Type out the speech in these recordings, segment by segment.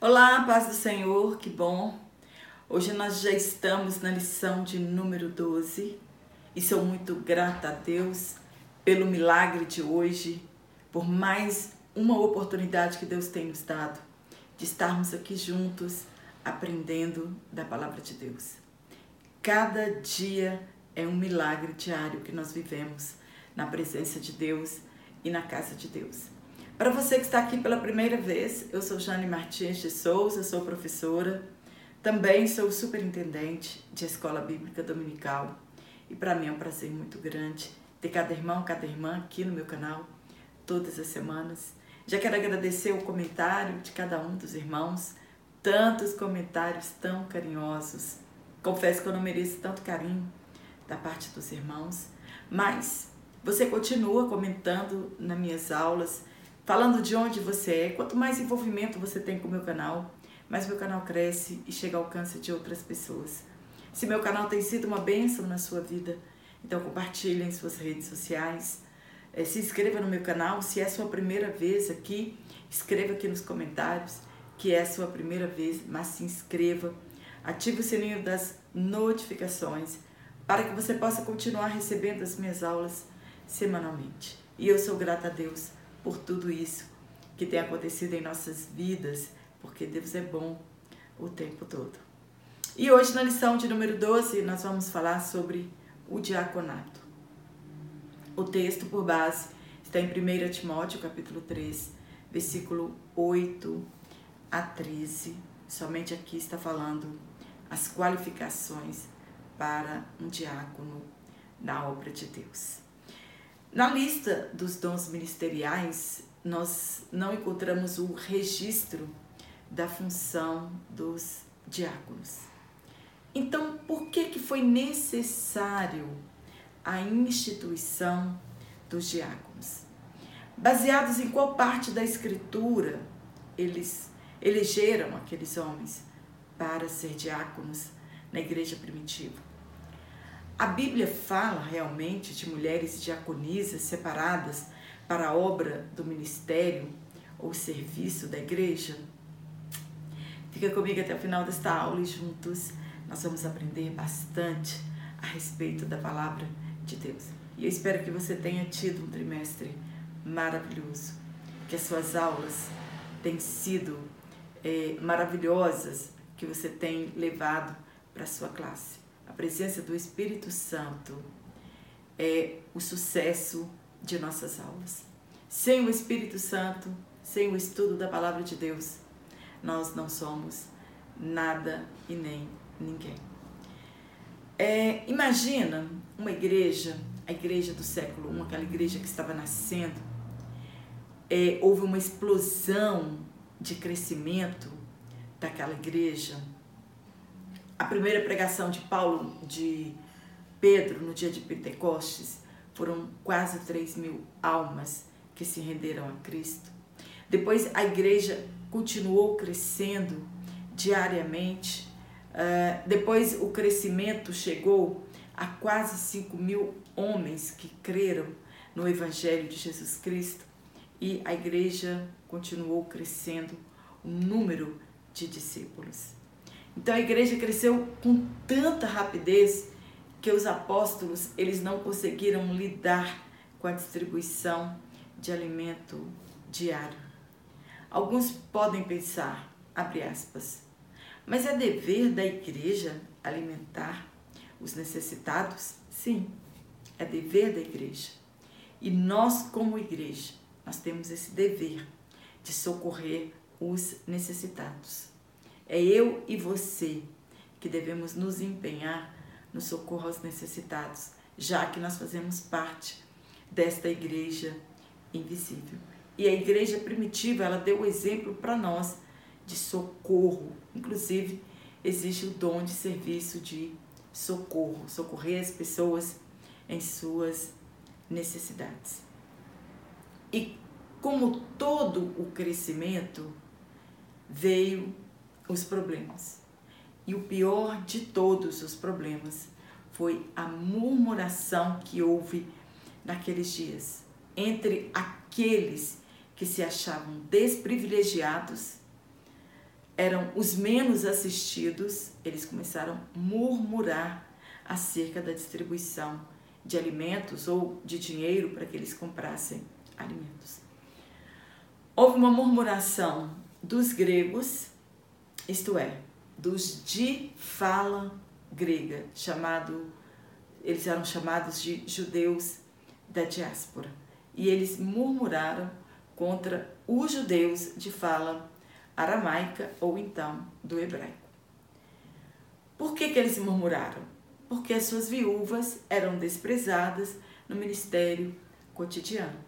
Olá, paz do Senhor, que bom. Hoje nós já estamos na lição de número 12 e sou muito grata a Deus pelo milagre de hoje, por mais uma oportunidade que Deus tem nos dado de estarmos aqui juntos aprendendo da palavra de Deus. Cada dia é um milagre diário que nós vivemos na presença de Deus e na casa de Deus. Para você que está aqui pela primeira vez, eu sou Jane Martins de Souza, sou professora, também sou superintendente de Escola Bíblica Dominical e para mim é um prazer muito grande ter cada irmão, cada irmã aqui no meu canal todas as semanas. Já quero agradecer o comentário de cada um dos irmãos, tantos comentários tão carinhosos. Confesso que eu não mereço tanto carinho da parte dos irmãos, mas você continua comentando nas minhas aulas, falando de onde você é. Quanto mais envolvimento você tem com o meu canal, mais meu canal cresce e chega ao alcance de outras pessoas. Se meu canal tem sido uma bênção na sua vida, então compartilhe em suas redes sociais. Eh, se inscreva no meu canal. Se é a sua primeira vez aqui, escreva aqui nos comentários que é a sua primeira vez, mas se inscreva. Ative o sininho das notificações para que você possa continuar recebendo as minhas aulas semanalmente. E eu sou grata a Deus por tudo isso que tem acontecido em nossas vidas, porque Deus é bom o tempo todo. E hoje, na lição de número 12, nós vamos falar sobre o diaconato. O texto por base está em 1 Timóteo, capítulo 3, versículo 8 a 13. Somente aqui está falando as qualificações para um diácono na obra de Deus. Na lista dos dons ministeriais, nós não encontramos o registro da função dos diáconos. Então, por que, que foi necessário a instituição dos diáconos? Baseados em qual parte da escritura eles elegeram aqueles homens para ser diáconos na igreja primitiva? A Bíblia fala realmente de mulheres diaconisas separadas para a obra do ministério ou serviço da igreja? Fica comigo até o final desta aula e juntos nós vamos aprender bastante a respeito da palavra de Deus. E eu espero que você tenha tido um trimestre maravilhoso, que as suas aulas tenham sido é, maravilhosas, que você tem levado para a sua classe a presença do Espírito Santo é o sucesso de nossas aulas. Sem o Espírito Santo, sem o estudo da palavra de Deus, nós não somos nada e nem ninguém. É, imagina uma igreja, a igreja do século I, aquela igreja que estava nascendo, é, houve uma explosão de crescimento daquela igreja a primeira pregação de Paulo, de Pedro, no dia de Pentecostes, foram quase 3 mil almas que se renderam a Cristo. Depois a igreja continuou crescendo diariamente. Uh, depois o crescimento chegou a quase 5 mil homens que creram no Evangelho de Jesus Cristo e a igreja continuou crescendo o número de discípulos. Então a igreja cresceu com tanta rapidez que os apóstolos eles não conseguiram lidar com a distribuição de alimento diário. Alguns podem pensar, abre aspas, mas é dever da igreja alimentar os necessitados? Sim, é dever da igreja. E nós, como igreja, nós temos esse dever de socorrer os necessitados. É eu e você que devemos nos empenhar no socorro aos necessitados, já que nós fazemos parte desta igreja invisível. E a igreja primitiva, ela deu o exemplo para nós de socorro. Inclusive, existe o dom de serviço de socorro, socorrer as pessoas em suas necessidades. E como todo o crescimento veio os problemas. E o pior de todos os problemas foi a murmuração que houve naqueles dias entre aqueles que se achavam desprivilegiados eram os menos assistidos, eles começaram a murmurar acerca da distribuição de alimentos ou de dinheiro para que eles comprassem alimentos. Houve uma murmuração dos gregos, isto é, dos de fala grega, chamado, eles eram chamados de judeus da diáspora. E eles murmuraram contra os judeus de fala aramaica ou então do hebraico. Por que, que eles murmuraram? Porque as suas viúvas eram desprezadas no ministério cotidiano.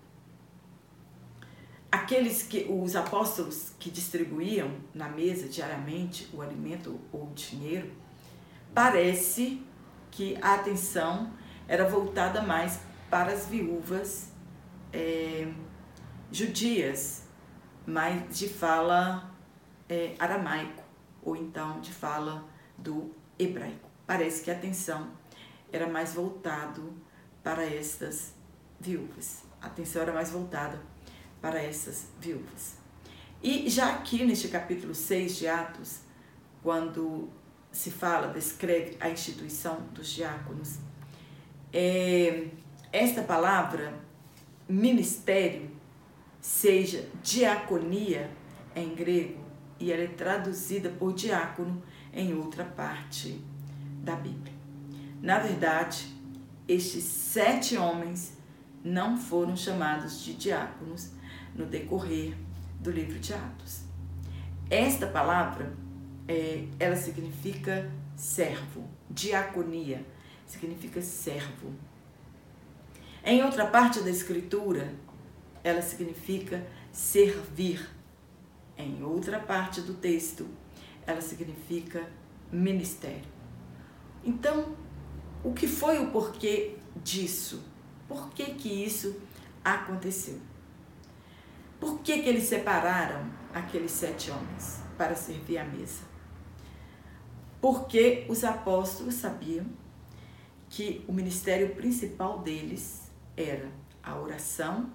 Aqueles que os apóstolos que distribuíam na mesa diariamente o alimento ou o dinheiro, parece que a atenção era voltada mais para as viúvas é, judias, mais de fala é, aramaico ou então de fala do hebraico. Parece que a atenção era mais voltado para estas viúvas. A atenção era mais voltada para essas viúvas. E já aqui neste capítulo 6 de Atos, quando se fala, descreve a instituição dos diáconos, é, esta palavra ministério, seja diaconia em grego, e ela é traduzida por diácono em outra parte da Bíblia. Na verdade, estes sete homens não foram chamados de diáconos no decorrer do livro de Atos. Esta palavra, é, ela significa servo, diaconia, significa servo. Em outra parte da escritura, ela significa servir em outra parte do texto, ela significa ministério. Então, o que foi o porquê disso? Por que que isso aconteceu? Por que que eles separaram aqueles sete homens para servir à mesa? Porque os apóstolos sabiam que o ministério principal deles era a oração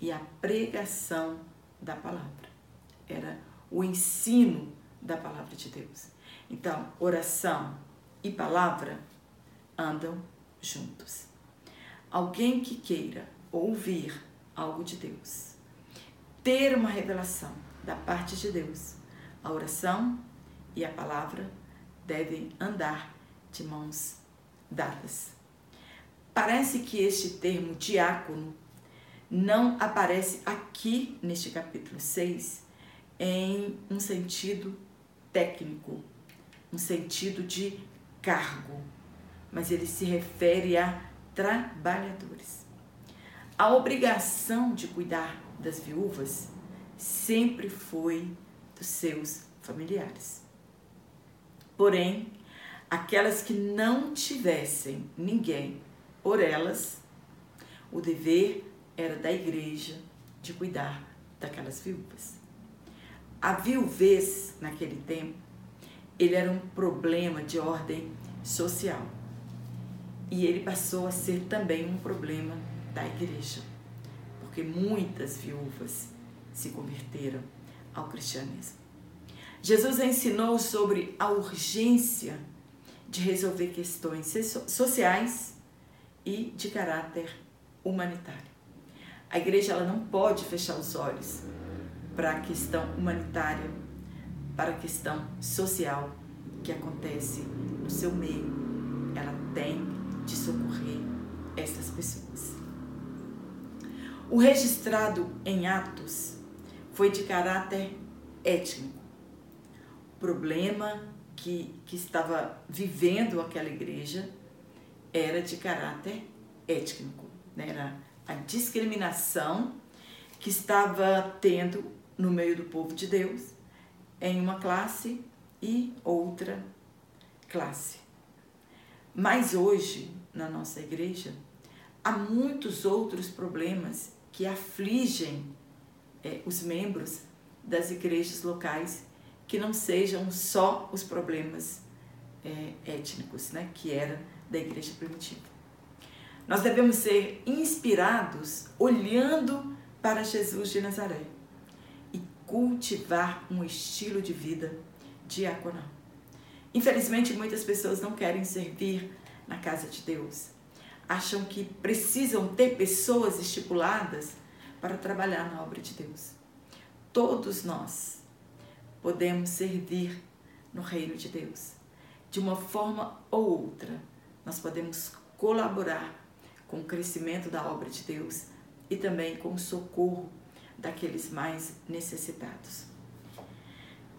e a pregação da palavra era o ensino da palavra de Deus. Então, oração e palavra andam juntos. Alguém que queira ouvir algo de Deus, ter uma revelação da parte de Deus, a oração e a palavra devem andar de mãos dadas. Parece que este termo diácono não aparece aqui neste capítulo 6, em um sentido técnico, um sentido de cargo, mas ele se refere a trabalhadores. A obrigação de cuidar das viúvas sempre foi dos seus familiares. Porém, aquelas que não tivessem ninguém por elas, o dever era da igreja de cuidar daquelas viúvas. A viuvez, naquele tempo, ele era um problema de ordem social. E ele passou a ser também um problema da igreja, porque muitas viúvas se converteram ao cristianismo. Jesus ensinou sobre a urgência de resolver questões sociais e de caráter humanitário. A igreja ela não pode fechar os olhos para a questão humanitária, para a questão social que acontece no seu meio. Ela tem de socorrer essas pessoas. O registrado em Atos foi de caráter étnico. O problema que, que estava vivendo aquela igreja era de caráter étnico, né? era a discriminação que estava tendo no meio do povo de Deus, em uma classe e outra classe. Mas hoje, na nossa igreja, há muitos outros problemas que afligem é, os membros das igrejas locais que não sejam só os problemas é, étnicos, né, que era da igreja primitiva. Nós devemos ser inspirados olhando para Jesus de Nazaré cultivar um estilo de vida diaconal. Infelizmente, muitas pessoas não querem servir na casa de Deus. Acham que precisam ter pessoas estipuladas para trabalhar na obra de Deus. Todos nós podemos servir no reino de Deus. De uma forma ou outra, nós podemos colaborar com o crescimento da obra de Deus e também com o socorro daqueles mais necessitados.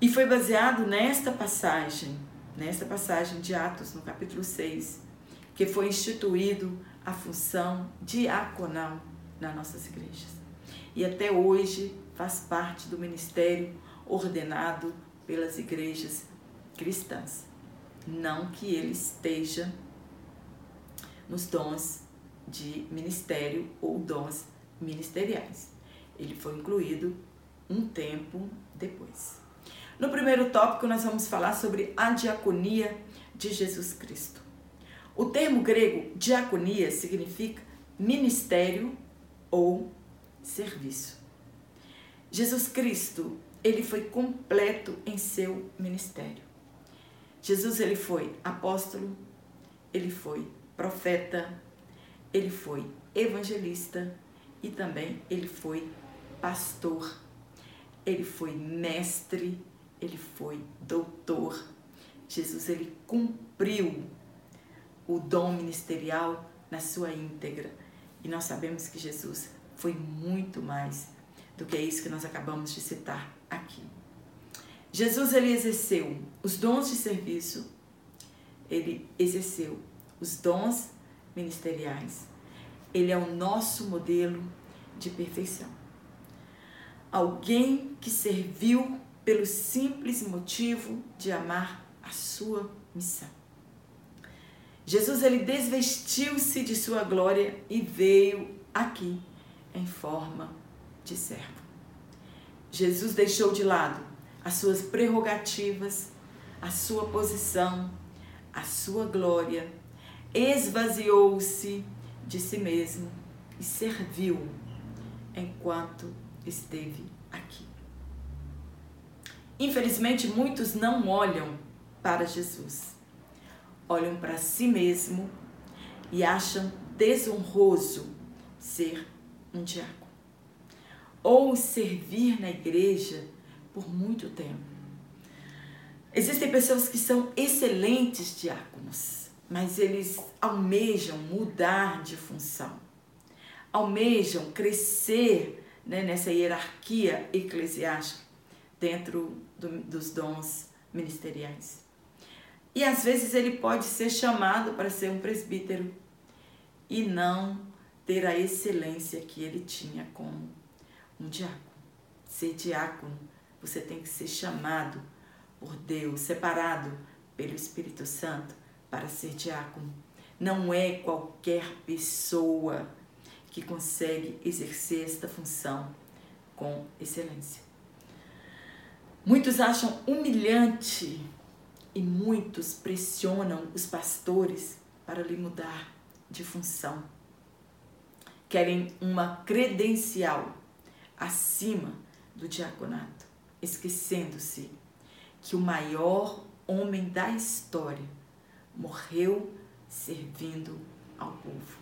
E foi baseado nesta passagem, nesta passagem de Atos, no capítulo 6, que foi instituído a função diaconal nas nossas igrejas. E até hoje faz parte do ministério ordenado pelas igrejas cristãs. Não que ele esteja nos dons de ministério ou dons ministeriais. Ele foi incluído um tempo depois. No primeiro tópico, nós vamos falar sobre a diaconia de Jesus Cristo. O termo grego diaconia significa ministério ou serviço. Jesus Cristo, ele foi completo em seu ministério. Jesus ele foi apóstolo, ele foi profeta, ele foi evangelista e também ele foi pastor. Ele foi mestre, ele foi doutor. Jesus ele cumpriu o dom ministerial na sua íntegra. E nós sabemos que Jesus foi muito mais do que isso que nós acabamos de citar aqui. Jesus ele exerceu os dons de serviço, ele exerceu os dons ministeriais. Ele é o nosso modelo de perfeição. Alguém que serviu pelo simples motivo de amar a sua missão. Jesus ele desvestiu-se de sua glória e veio aqui em forma de servo. Jesus deixou de lado as suas prerrogativas, a sua posição, a sua glória, esvaziou-se de si mesmo e serviu enquanto esteve aqui. Infelizmente, muitos não olham para Jesus, olham para si mesmo e acham desonroso ser um diácono ou servir na igreja por muito tempo. Existem pessoas que são excelentes diáconos, mas eles almejam mudar de função, almejam crescer né, nessa hierarquia eclesiástica dentro do, dos dons ministeriais. E às vezes ele pode ser chamado para ser um presbítero e não ter a excelência que ele tinha como um diácono. Ser diácono, você tem que ser chamado por Deus, separado pelo Espírito Santo para ser diácono. Não é qualquer pessoa que consegue exercer esta função com excelência. Muitos acham humilhante e muitos pressionam os pastores para lhe mudar de função. Querem uma credencial acima do diaconato, esquecendo-se que o maior homem da história morreu servindo ao povo.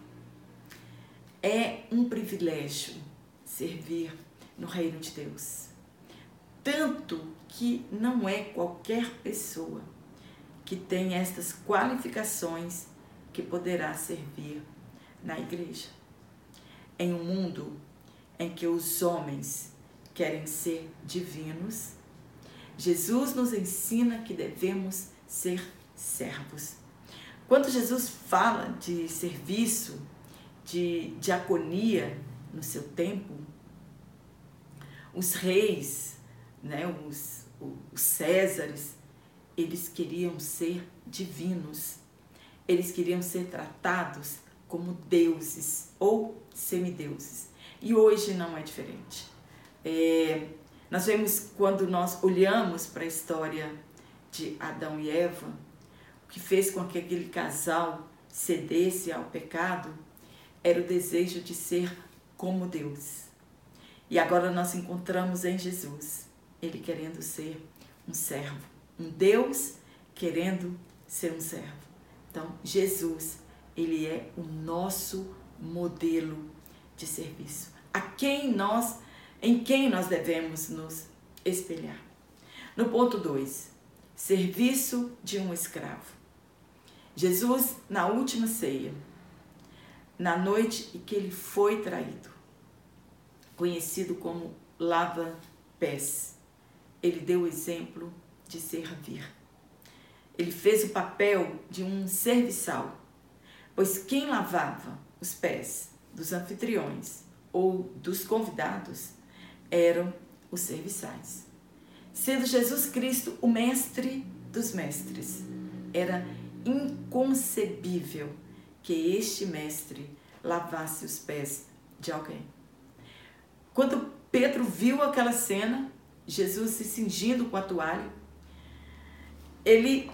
É um privilégio servir no reino de Deus. Tanto que não é qualquer pessoa que tem estas qualificações que poderá servir na igreja. Em um mundo em que os homens querem ser divinos, Jesus nos ensina que devemos ser servos. Quando Jesus fala de serviço, de diaconia no seu tempo, os reis, né, os, os Césares, eles queriam ser divinos, eles queriam ser tratados como deuses ou semideuses. E hoje não é diferente. É, nós vemos quando nós olhamos para a história de Adão e Eva, o que fez com que aquele casal cedesse ao pecado era o desejo de ser como Deus. E agora nós encontramos em Jesus ele querendo ser um servo, um Deus querendo ser um servo. Então, Jesus, ele é o nosso modelo de serviço. A quem nós, em quem nós devemos nos espelhar. No ponto 2, serviço de um escravo. Jesus, na última ceia, na noite em que ele foi traído, conhecido como lava-pés, ele deu o exemplo de servir. Ele fez o papel de um serviçal, pois quem lavava os pés dos anfitriões ou dos convidados eram os serviçais. Sendo Jesus Cristo o mestre dos mestres, era inconcebível que este mestre lavasse os pés de alguém. Quando Pedro viu aquela cena, Jesus se cingindo com a toalha, ele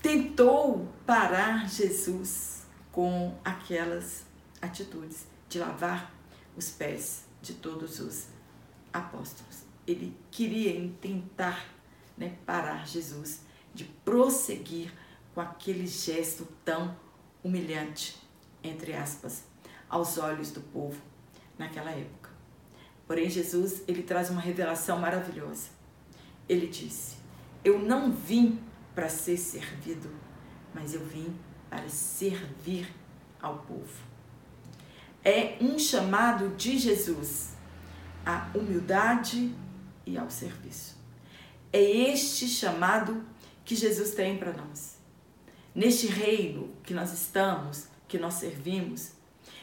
tentou parar Jesus com aquelas atitudes de lavar os pés de todos os apóstolos. Ele queria tentar né, parar Jesus de prosseguir com aquele gesto tão humilhante, entre aspas, aos olhos do povo naquela época. Porém, Jesus, ele traz uma revelação maravilhosa. Ele disse: Eu não vim para ser servido, mas eu vim para servir ao povo. É um chamado de Jesus à humildade e ao serviço. É este chamado que Jesus tem para nós. Neste reino que nós estamos, que nós servimos,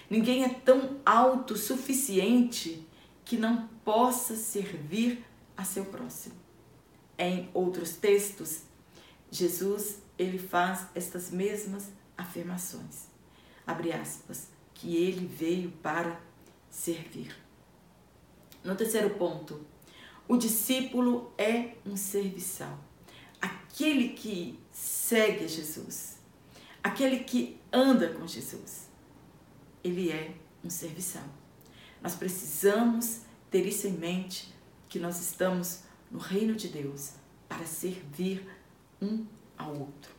ninguém é tão autossuficiente que não possa servir a seu próximo. Em outros textos, Jesus ele faz estas mesmas afirmações. Abre aspas, que ele veio para servir. No terceiro ponto, o discípulo é um serviçal. Aquele que segue Jesus, aquele que anda com Jesus, ele é um serviçal. Nós precisamos ter isso em mente que nós estamos no reino de Deus para servir um ao outro.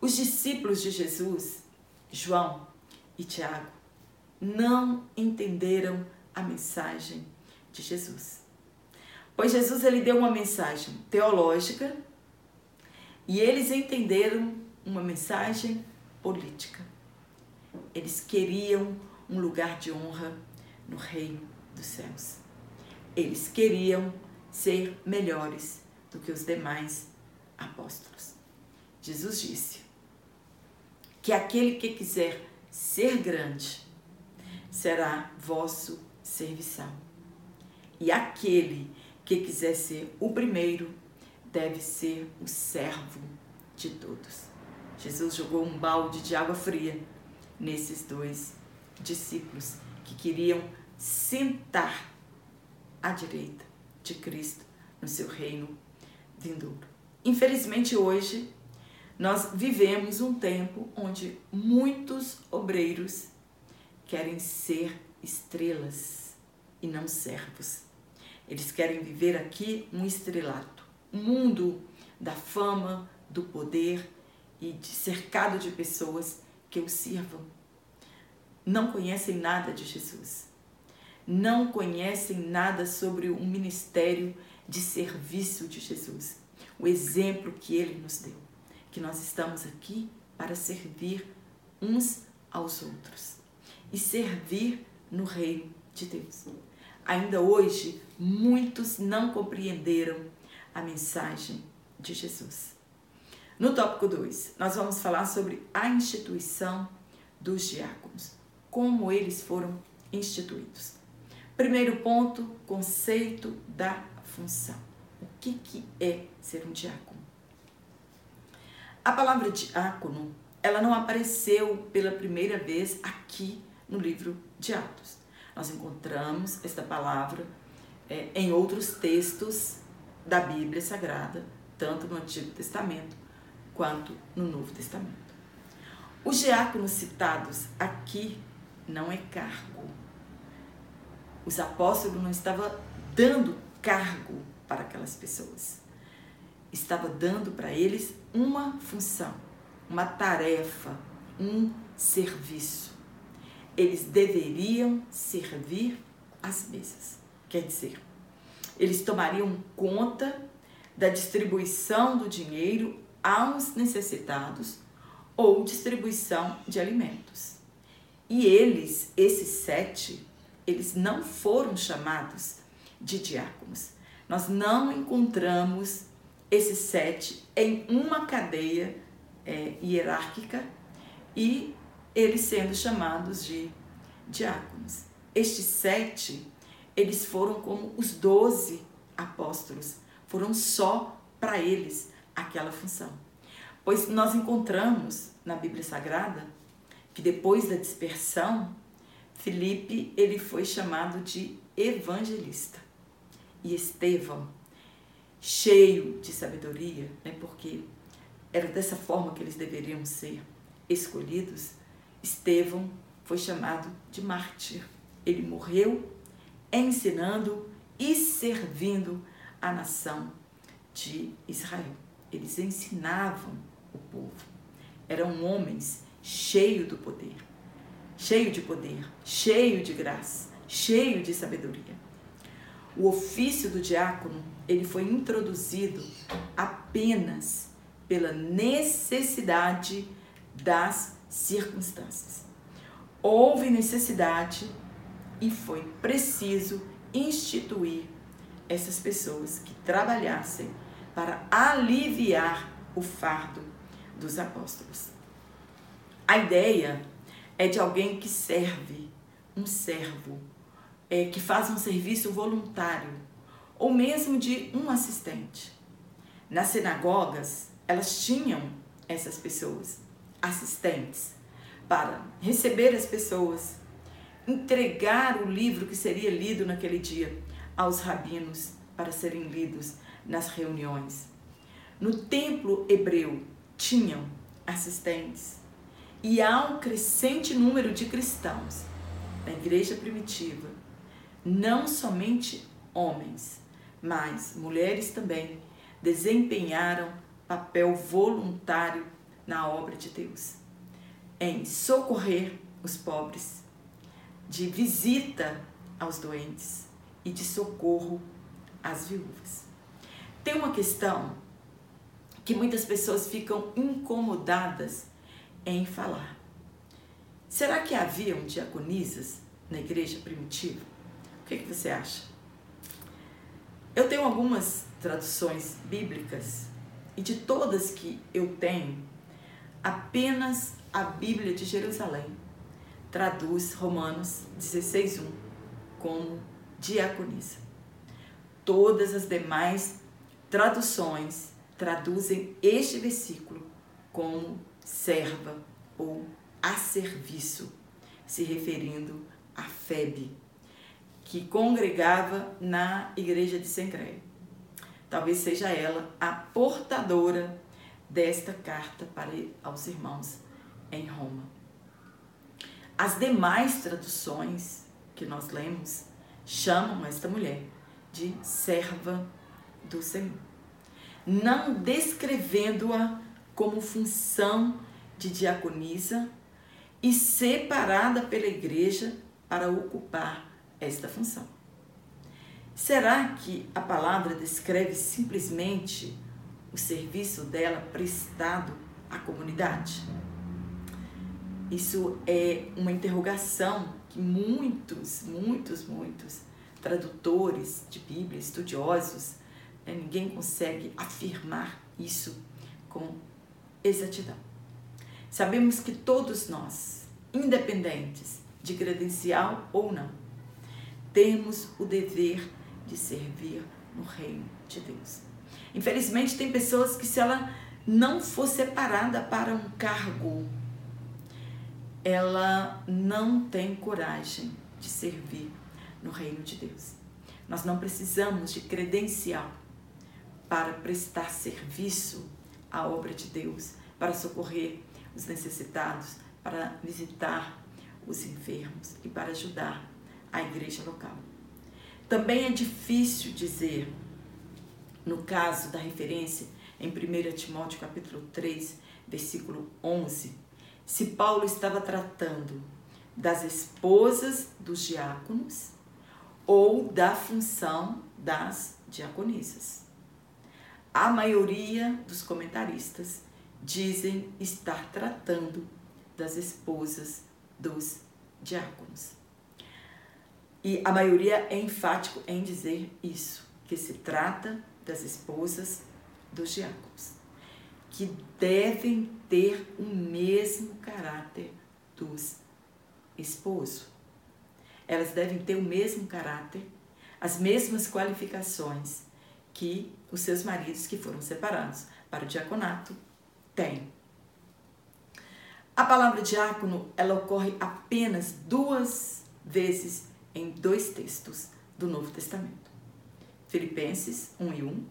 Os discípulos de Jesus, João e Tiago, não entenderam a mensagem de Jesus. Pois Jesus ele deu uma mensagem teológica e eles entenderam uma mensagem política. Eles queriam um lugar de honra no reino dos céus. Eles queriam ser melhores do que os demais apóstolos. Jesus disse que aquele que quiser ser grande será vosso serviçal. E aquele que quiser ser o primeiro deve ser o servo de todos. Jesus jogou um balde de água fria nesses dois discípulos que queriam sentar à direita de Cristo no seu reino vindouro. Infelizmente, hoje, nós vivemos um tempo onde muitos obreiros querem ser estrelas e não servos. Eles querem viver aqui um estrelato, um mundo da fama, do poder e de cercado de pessoas que o sirvam. Não conhecem nada de Jesus. Não conhecem nada sobre o ministério de serviço de Jesus, o exemplo que ele nos deu, que nós estamos aqui para servir uns aos outros e servir no reino de Deus. Ainda hoje, muitos não compreenderam a mensagem de Jesus. No tópico 2, nós vamos falar sobre a instituição dos diáconos, como eles foram instituídos. Primeiro ponto, conceito da função. O que, que é ser um diácono? A palavra diácono, ela não apareceu pela primeira vez aqui no livro de Atos. Nós encontramos esta palavra é, em outros textos da Bíblia Sagrada, tanto no Antigo Testamento quanto no Novo Testamento. Os diáconos citados aqui não é cargo. Os apóstolos não estavam dando cargo para aquelas pessoas. Estava dando para eles uma função, uma tarefa, um serviço. Eles deveriam servir as mesas. Quer dizer, eles tomariam conta da distribuição do dinheiro aos necessitados ou distribuição de alimentos. E eles, esses sete, eles não foram chamados de diáconos. Nós não encontramos esses sete em uma cadeia é, hierárquica e eles sendo chamados de diáconos. Estes sete, eles foram como os doze apóstolos, foram só para eles aquela função. Pois nós encontramos na Bíblia Sagrada que depois da dispersão, Filipe ele foi chamado de evangelista. E Estevão, cheio de sabedoria, né, porque era dessa forma que eles deveriam ser escolhidos, Estevão foi chamado de mártir. Ele morreu ensinando e servindo a nação de Israel. Eles ensinavam o povo. Eram homens cheios do poder, cheio de poder, cheio de graça, cheio de sabedoria. O ofício do diácono, ele foi introduzido apenas pela necessidade das circunstâncias. Houve necessidade e foi preciso instituir essas pessoas que trabalhassem para aliviar o fardo dos apóstolos. A ideia é de alguém que serve, um servo, é, que faz um serviço voluntário, ou mesmo de um assistente. Nas sinagogas, elas tinham essas pessoas, assistentes, para receber as pessoas, entregar o livro que seria lido naquele dia aos rabinos para serem lidos nas reuniões. No templo hebreu tinham assistentes e há um crescente número de cristãos na igreja primitiva, não somente homens, mas mulheres também desempenharam papel voluntário na obra de Deus, em socorrer os pobres, de visita aos doentes e de socorro às viúvas. Tem uma questão que muitas pessoas ficam incomodadas em falar. Será que haviam diaconisas na igreja primitiva? O que, que você acha? Eu tenho algumas traduções bíblicas e de todas que eu tenho, apenas a Bíblia de Jerusalém traduz Romanos 16:1 como diaconisa. Todas as demais traduções traduzem este versículo como serva ou a serviço, se referindo a Febe, que congregava na igreja de Sencreia. Talvez seja ela a portadora desta carta para aos irmãos em Roma. As demais traduções que nós lemos chamam esta mulher de serva do Senhor, não descrevendo-a como função de diaconisa e separada pela igreja para ocupar esta função. Será que a palavra descreve simplesmente o serviço dela prestado à comunidade? Isso é uma interrogação que muitos, muitos, muitos tradutores de Bíblia, estudiosos, né, ninguém consegue afirmar isso com exatidão. Sabemos que todos nós, independentes de credencial ou não, temos o dever de servir no reino de Deus. Infelizmente, tem pessoas que, se ela não for separada para um cargo, ela não tem coragem de servir no reino de Deus. Nós não precisamos de credencial para prestar serviço à obra de Deus, para socorrer os necessitados, para visitar os enfermos e para ajudar a igreja local. Também é difícil dizer No caso da referência em 1 Timóteo capítulo 3, versículo 11, se Paulo estava tratando das esposas dos diáconos ou da função das diaconisas. A maioria dos comentaristas dizem estar tratando das esposas dos diáconos. E a maioria é enfático em dizer isso, que se trata das esposas dos diáconos, que devem ter o mesmo caráter dos esposos. Elas devem ter o mesmo caráter, as mesmas qualificações que os seus maridos que foram separados para o diaconato têm. A palavra diácono, ela ocorre apenas duas vezes em dois textos do Novo Testamento. Filipenses 1 e 1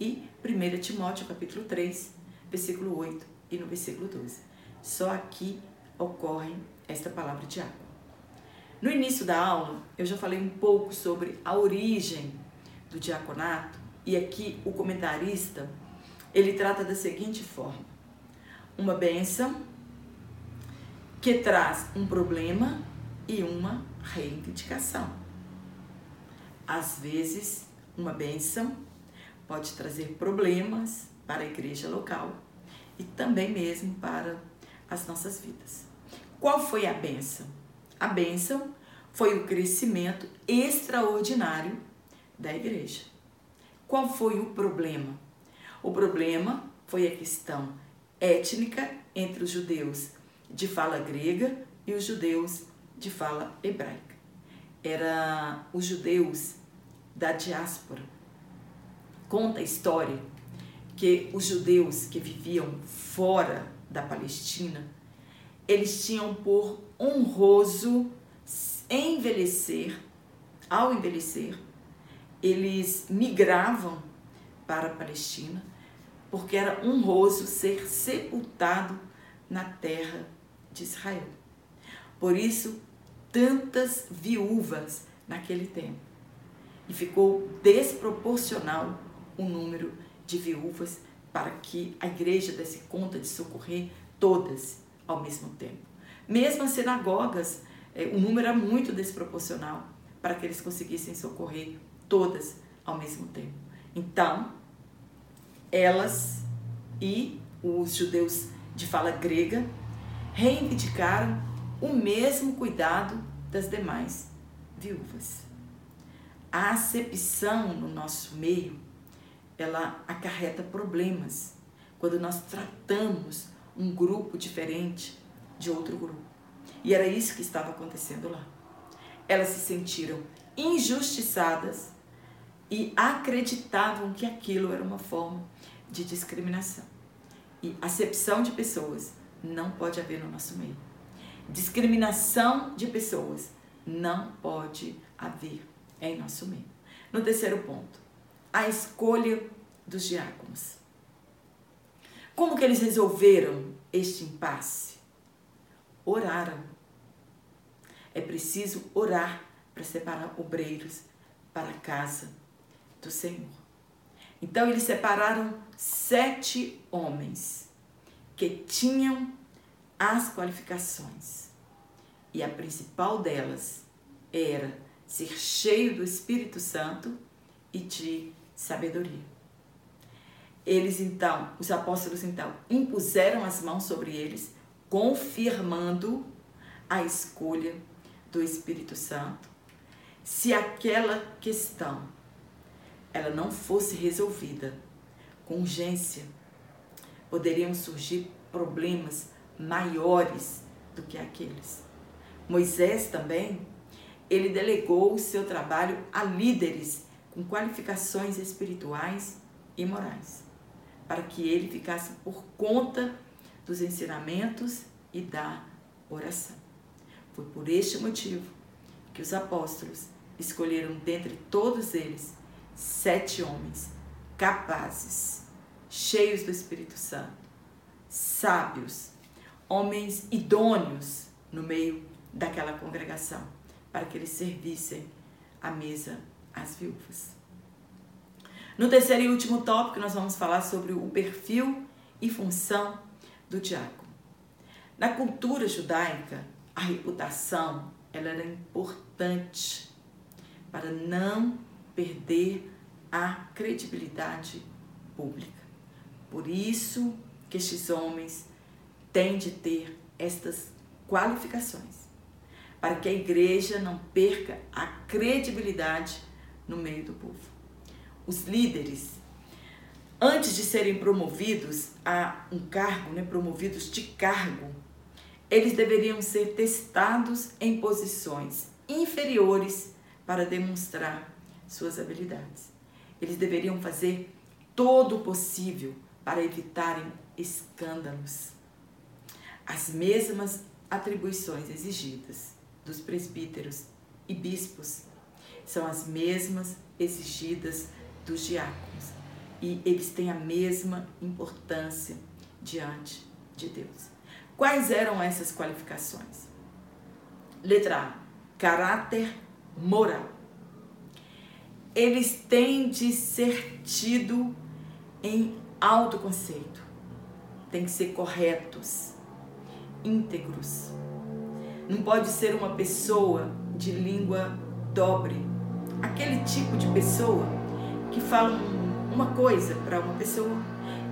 e 1 Timóteo capítulo 3, versículo 8 e no versículo 12. Só aqui ocorre esta palavra diácono. No início da aula, eu já falei um pouco sobre a origem do diaconato e aqui o comentarista, ele trata da seguinte forma: uma bênção que traz um problema e uma reivindicação. Às vezes, uma bênção pode trazer problemas para a igreja local e também mesmo para as nossas vidas. Qual foi a bênção? A bênção foi o crescimento extraordinário da igreja. Qual foi o problema? O problema foi a questão étnica entre os judeus de fala grega e os judeus de fala hebraica. Era os judeus da diáspora. Conta a história que os judeus que viviam fora da Palestina, eles tinham por honroso envelhecer, ao envelhecer, eles migravam para a Palestina, porque era honroso ser sepultado na terra de Israel. Por isso, tantas viúvas naquele tempo. E ficou desproporcional o número de viúvas para que a igreja desse conta de socorrer todas ao mesmo tempo. Mesmo as sinagogas, é, o número era muito desproporcional para que eles conseguissem socorrer todas ao mesmo tempo. Então, elas e os judeus de fala grega reivindicaram o mesmo cuidado das demais viúvas. A acepção no nosso meio, ela acarreta problemas quando nós tratamos um grupo diferente de outro grupo. E era isso que estava acontecendo lá. Elas se sentiram injustiçadas e acreditavam que aquilo era uma forma de discriminação. E acepção de pessoas não pode haver no nosso meio. Discriminação de pessoas não pode haver em nosso meio. No terceiro ponto, a escolha dos diáconos. Como que eles resolveram este impasse? Oraram. É preciso orar para separar obreiros para a casa do Senhor. Então eles separaram sete homens que tinham as qualificações. E a principal delas era ser cheio do Espírito Santo e de sabedoria. Eles então, os apóstolos então, impuseram as mãos sobre eles, confirmando a escolha do Espírito Santo. Se aquela questão ela não fosse resolvida com urgência, poderiam surgir problemas maiores do que aqueles. Moisés também, ele delegou o seu trabalho a líderes com qualificações espirituais e morais, para que ele ficasse por conta dos ensinamentos e da oração. Foi por este motivo que os apóstolos escolheram dentre todos eles sete homens capazes, cheios do Espírito Santo, sábios, homens idôneos no meio daquela congregação, para que eles servissem à mesa às viúvas. No terceiro e último tópico, nós vamos falar sobre o perfil e função do diácono. Na cultura judaica, a reputação ela era importante para não perder a credibilidade pública. Por isso que estes homens têm de ter estas qualificações, para que a igreja não perca a credibilidade no meio do povo. Os líderes, antes de serem promovidos a um cargo, né, promovidos de cargo, eles deveriam ser testados em posições inferiores para demonstrar suas habilidades. Eles deveriam fazer todo o possível para evitarem escândalos. As mesmas atribuições exigidas dos presbíteros e bispos são as mesmas exigidas dos diáconos e eles têm a mesma importância diante de Deus. Quais eram essas qualificações? Letra A: caráter moral. Eles têm de ser tido em autoconceito. Tem que ser corretos, íntegros. Não pode ser uma pessoa de língua dobre. Aquele tipo de pessoa que fala uma coisa para uma pessoa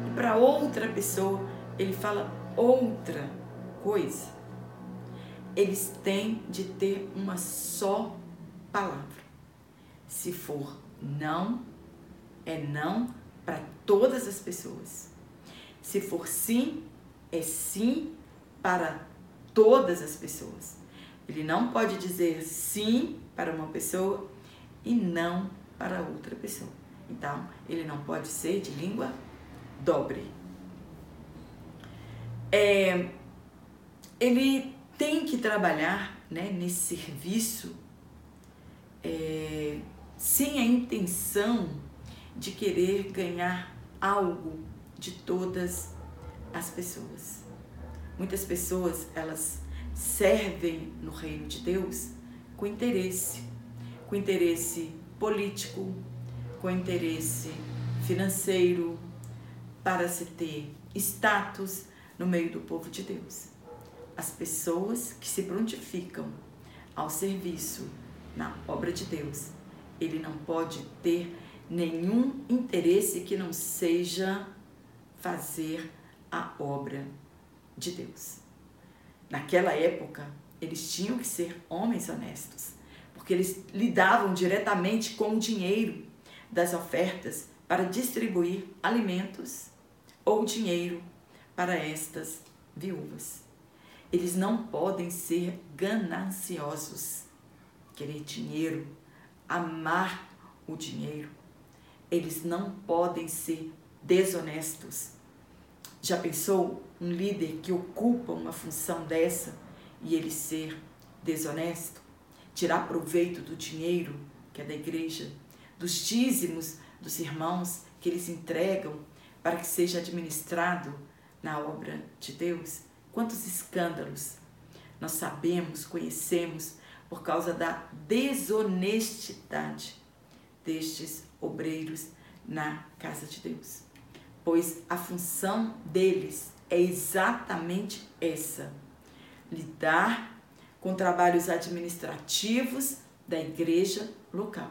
e para outra pessoa ele fala outra coisa. Eles têm de ter uma só palavra. Se for não, é não para todas as pessoas. Se for sim, é sim para todas as pessoas. Ele não pode dizer sim para uma pessoa e não para outra pessoa. Então, ele não pode ser de língua dobre. É, ele tem que trabalhar né, nesse serviço é, sem a intenção de querer ganhar algo de todas as pessoas. Muitas pessoas, elas servem no reino de Deus com interesse, com interesse político, com interesse financeiro, para se ter status no meio do povo de Deus. As pessoas que se prontificam ao serviço na obra de Deus, ele não pode ter nenhum interesse que não seja fazer a obra de Deus. Naquela época, eles tinham que ser homens honestos, porque eles lidavam diretamente com o dinheiro das ofertas para distribuir alimentos ou dinheiro para estas viúvas. Eles não podem ser gananciosos, querer dinheiro, amar o dinheiro. Eles não podem ser desonestos. Já pensou um líder que ocupa uma função dessa e ele ser desonesto? Tirar proveito do dinheiro que é da igreja, dos dízimos dos irmãos que eles entregam para que seja administrado na obra de Deus? Quantos escândalos nós sabemos, conhecemos por causa da desonestidade destes obreiros na casa de Deus. Pois a função deles é exatamente essa: lidar com trabalhos administrativos da igreja local.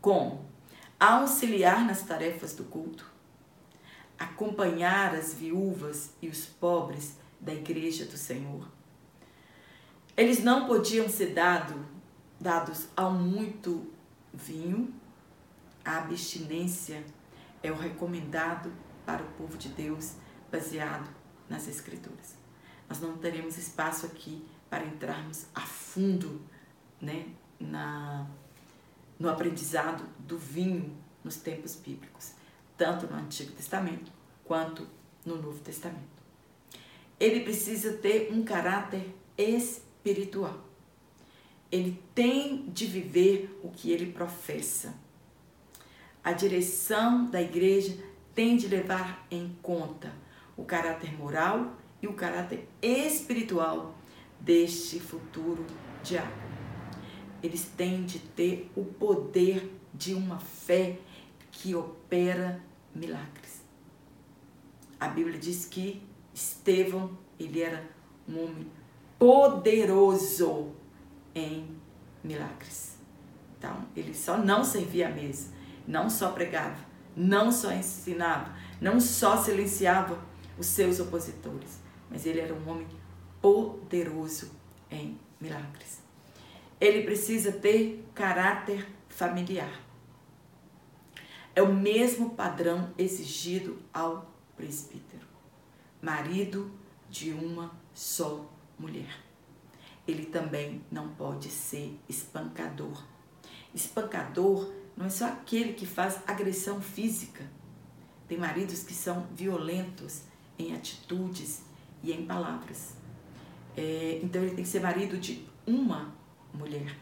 Como auxiliar nas tarefas do culto, acompanhar as viúvas e os pobres da igreja do Senhor. Eles não podiam ser dado, dados ao muito vinho. A abstinência é o recomendado para o povo de Deus, baseado nas Escrituras. Nós não teremos espaço aqui para entrarmos a fundo né, na, no aprendizado do vinho nos tempos bíblicos tanto no Antigo Testamento quanto no Novo Testamento. Ele precisa ter um caráter espiritual. Ele tem de viver o que ele professa. A direção da igreja tem de levar em conta o caráter moral e o caráter espiritual deste futuro diácono. Eles têm de ter o poder de uma fé que opera milagres. A Bíblia diz que Estevão, ele era um homem poderoso em milagres. Então, ele só não servia a mesa, não só pregava, não só ensinava, não só silenciava os seus opositores, mas ele era um homem poderoso em milagres. Ele precisa ter caráter familiar. É o mesmo padrão exigido ao presbítero, marido de uma só mulher. Ele também não pode ser espancador. Espancador não é só aquele que faz agressão física. Tem maridos que são violentos em atitudes e em palavras. É, então ele tem que ser marido de uma mulher.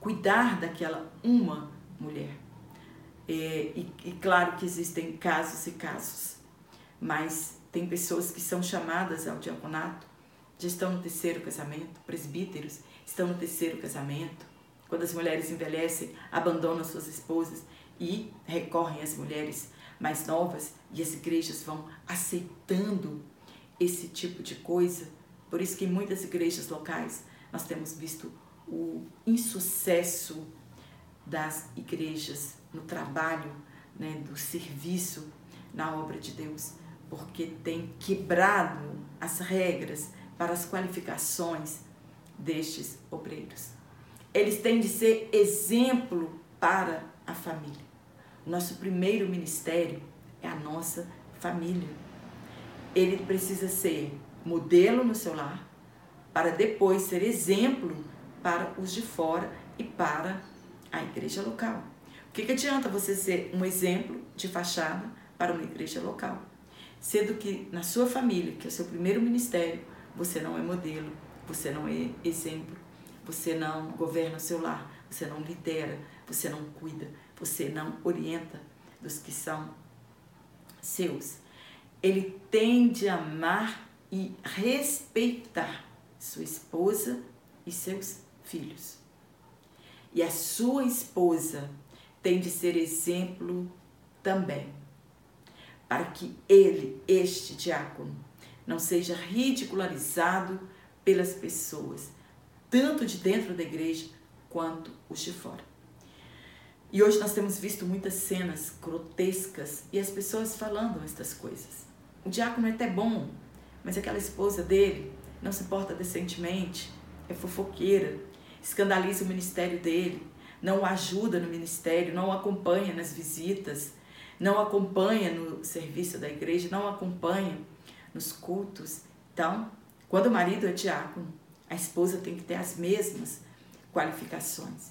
Cuidar daquela uma mulher. É, e, e claro que existem casos e casos, mas tem pessoas que são chamadas ao diaconato, já estão no terceiro casamento, presbíteros estão no terceiro casamento. Quando as mulheres envelhecem, abandonam suas esposas e recorrem às mulheres mais novas e as igrejas vão aceitando esse tipo de coisa. Por isso que em muitas igrejas locais nós temos visto o insucesso das igrejas no trabalho, né, do serviço na obra de Deus, porque tem quebrado as regras para as qualificações destes obreiros. Eles têm de ser exemplo para a família. Nosso primeiro ministério é a nossa família. Ele precisa ser modelo no seu lar, para depois ser exemplo para os de fora e para a igreja local. O que, que adianta você ser um exemplo de fachada para uma igreja local? Sendo que na sua família, que é o seu primeiro ministério, você não é modelo, você não é exemplo, você não governa o seu lar, você não lidera, você não cuida, você não orienta dos que são seus. Ele tem de amar e respeitar sua esposa e seus filhos. E a sua esposa tem de ser exemplo também, para que ele, este diácono, não seja ridicularizado pelas pessoas, tanto de dentro da igreja quanto os de fora. E hoje nós temos visto muitas cenas grotescas e as pessoas falando estas coisas. O diácono é até bom, mas aquela esposa dele não se porta decentemente, é fofoqueira, escandaliza o ministério dele, não o ajuda no ministério, não o acompanha nas visitas, não acompanha no serviço da igreja, não acompanha nos cultos. Então, quando o marido é diácono, a esposa tem que ter as mesmas qualificações.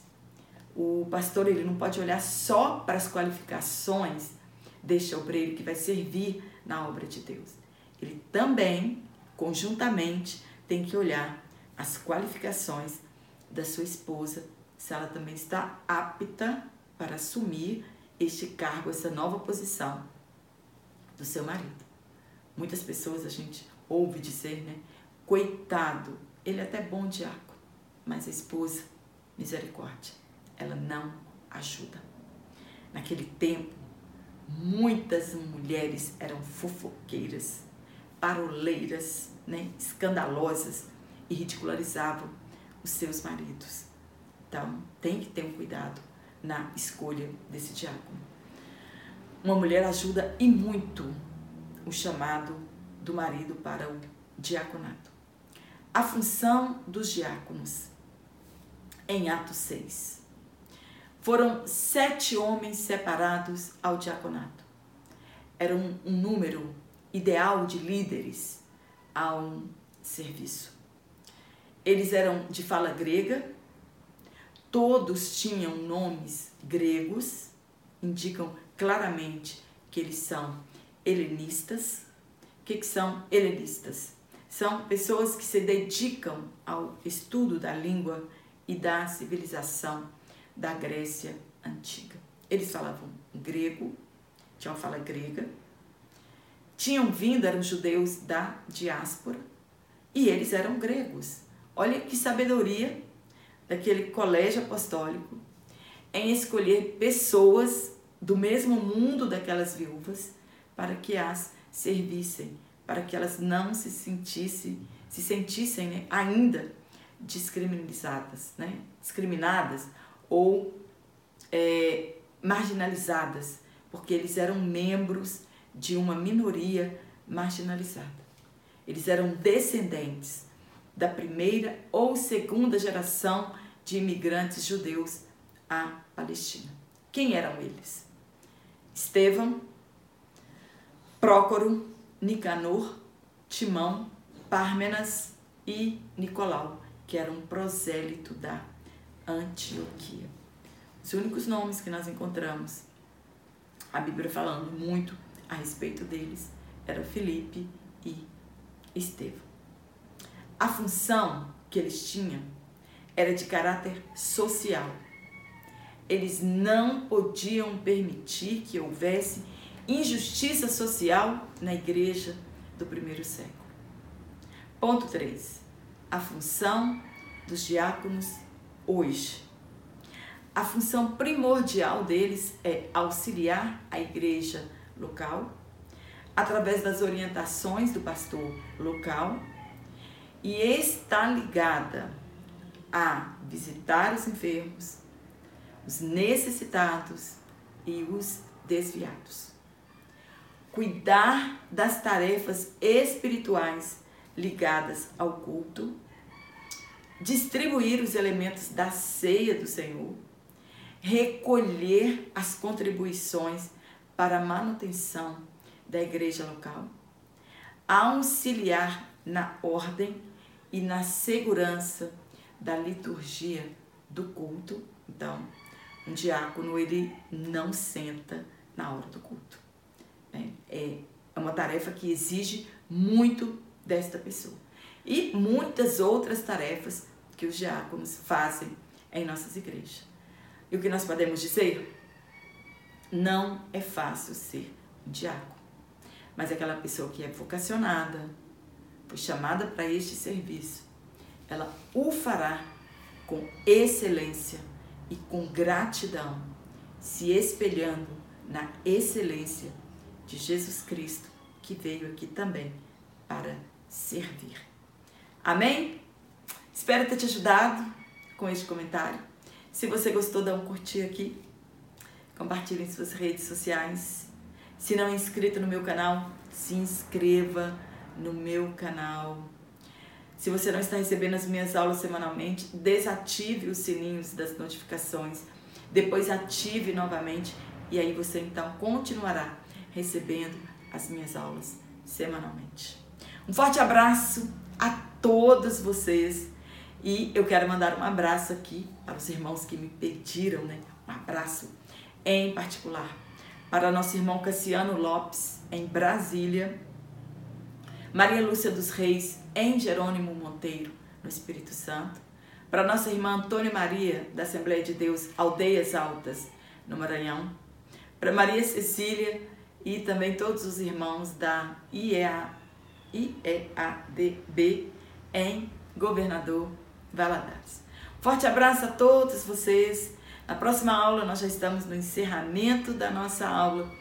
O pastor ele não pode olhar só para as qualificações deste obreiro que vai servir na obra de Deus. Ele também, conjuntamente, tem que olhar as qualificações da sua esposa, se ela também está apta para assumir este cargo, essa nova posição do seu marido. Muitas pessoas a gente ouve dizer, né? Coitado, ele é até bom diácono, mas a esposa, misericórdia, ela não ajuda. Naquele tempo, muitas mulheres eram fofoqueiras, paroleiras, né? escandalosas e ridicularizavam os seus maridos. Então, tem que ter um cuidado na escolha desse diácono. Uma mulher ajuda e muito o chamado do marido para o diaconato. A função dos diáconos em Atos 6. Foram sete homens separados ao diaconato. Era um, um número ideal de líderes ao serviço. Eles eram de fala grega, todos tinham nomes gregos, indicam claramente que eles são helenistas. O que, que são helenistas? São pessoas que se dedicam ao estudo da língua e da civilização da Grécia antiga. Eles falavam grego, tinham fala grega, tinham vindo, eram judeus da diáspora e eles eram gregos. Olha que sabedoria daquele colégio apostólico em escolher pessoas do mesmo mundo daquelas viúvas para que as servissem, para que elas não se sentissem, se sentissem né, ainda discriminadas, né, discriminadas ou é, marginalizadas, porque eles eram membros de uma minoria marginalizada. Eles eram descendentes da primeira ou segunda geração de imigrantes judeus à Palestina. Quem eram eles? Estevão, Prócoro, Nicanor, Timão, Pármenas e Nicolau, que era um prosélito da Antioquia. Os únicos nomes que nós encontramos, a Bíblia falando muito a respeito deles, era Felipe e Estevão. A função que eles tinham era de caráter social. Eles não podiam permitir que houvesse injustiça social na igreja do primeiro século. Ponto 3. A função dos diáconos hoje. A função primordial deles é auxiliar a igreja local através das orientações do pastor local e está ligada a visitar os enfermos, os necessitados e os desviados. Cuidar das tarefas espirituais ligadas ao culto, distribuir os elementos da ceia do Senhor, recolher as contribuições para a manutenção da igreja local, auxiliar na ordem e na segurança da liturgia do culto. Então, um diácono ele não senta na hora do culto. É, é uma tarefa que exige muito desta pessoa. E muitas outras tarefas que os diáconos fazem em nossas igrejas. E o que nós podemos dizer? Não é fácil ser diácono, mas aquela pessoa que é vocacionada, foi chamada para este serviço, ela o fará com excelência e com gratidão, se espelhando na excelência de Jesus Cristo, que veio aqui também para servir. Amém? Espero ter te ajudado com este comentário. Se você gostou, dá um curtir aqui. Compartilhe em suas redes sociais. Se não é inscrito no meu canal, se inscreva no meu canal. Se você não está recebendo as minhas aulas semanalmente, desative os sininhos das notificações. Depois ative novamente e aí você então continuará recebendo as minhas aulas semanalmente. Um forte abraço a todos vocês e eu quero mandar um abraço aqui para os irmãos que me pediram, né? Um abraço em particular para nosso irmão Cassiano Lopes em Brasília Maria Lúcia dos Reis, em Jerônimo Monteiro, no Espírito Santo. Para nossa irmã Antônia Maria, da Assembleia de Deus, Aldeias Altas, no Maranhão. Para Maria Cecília e também todos os irmãos da IEA, IEADB, em Governador Valadares. Forte abraço a todos vocês. Na próxima aula, nós já estamos no encerramento da nossa aula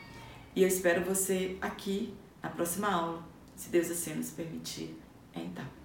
e eu espero você aqui na próxima aula se Deus assim nos permitir, então.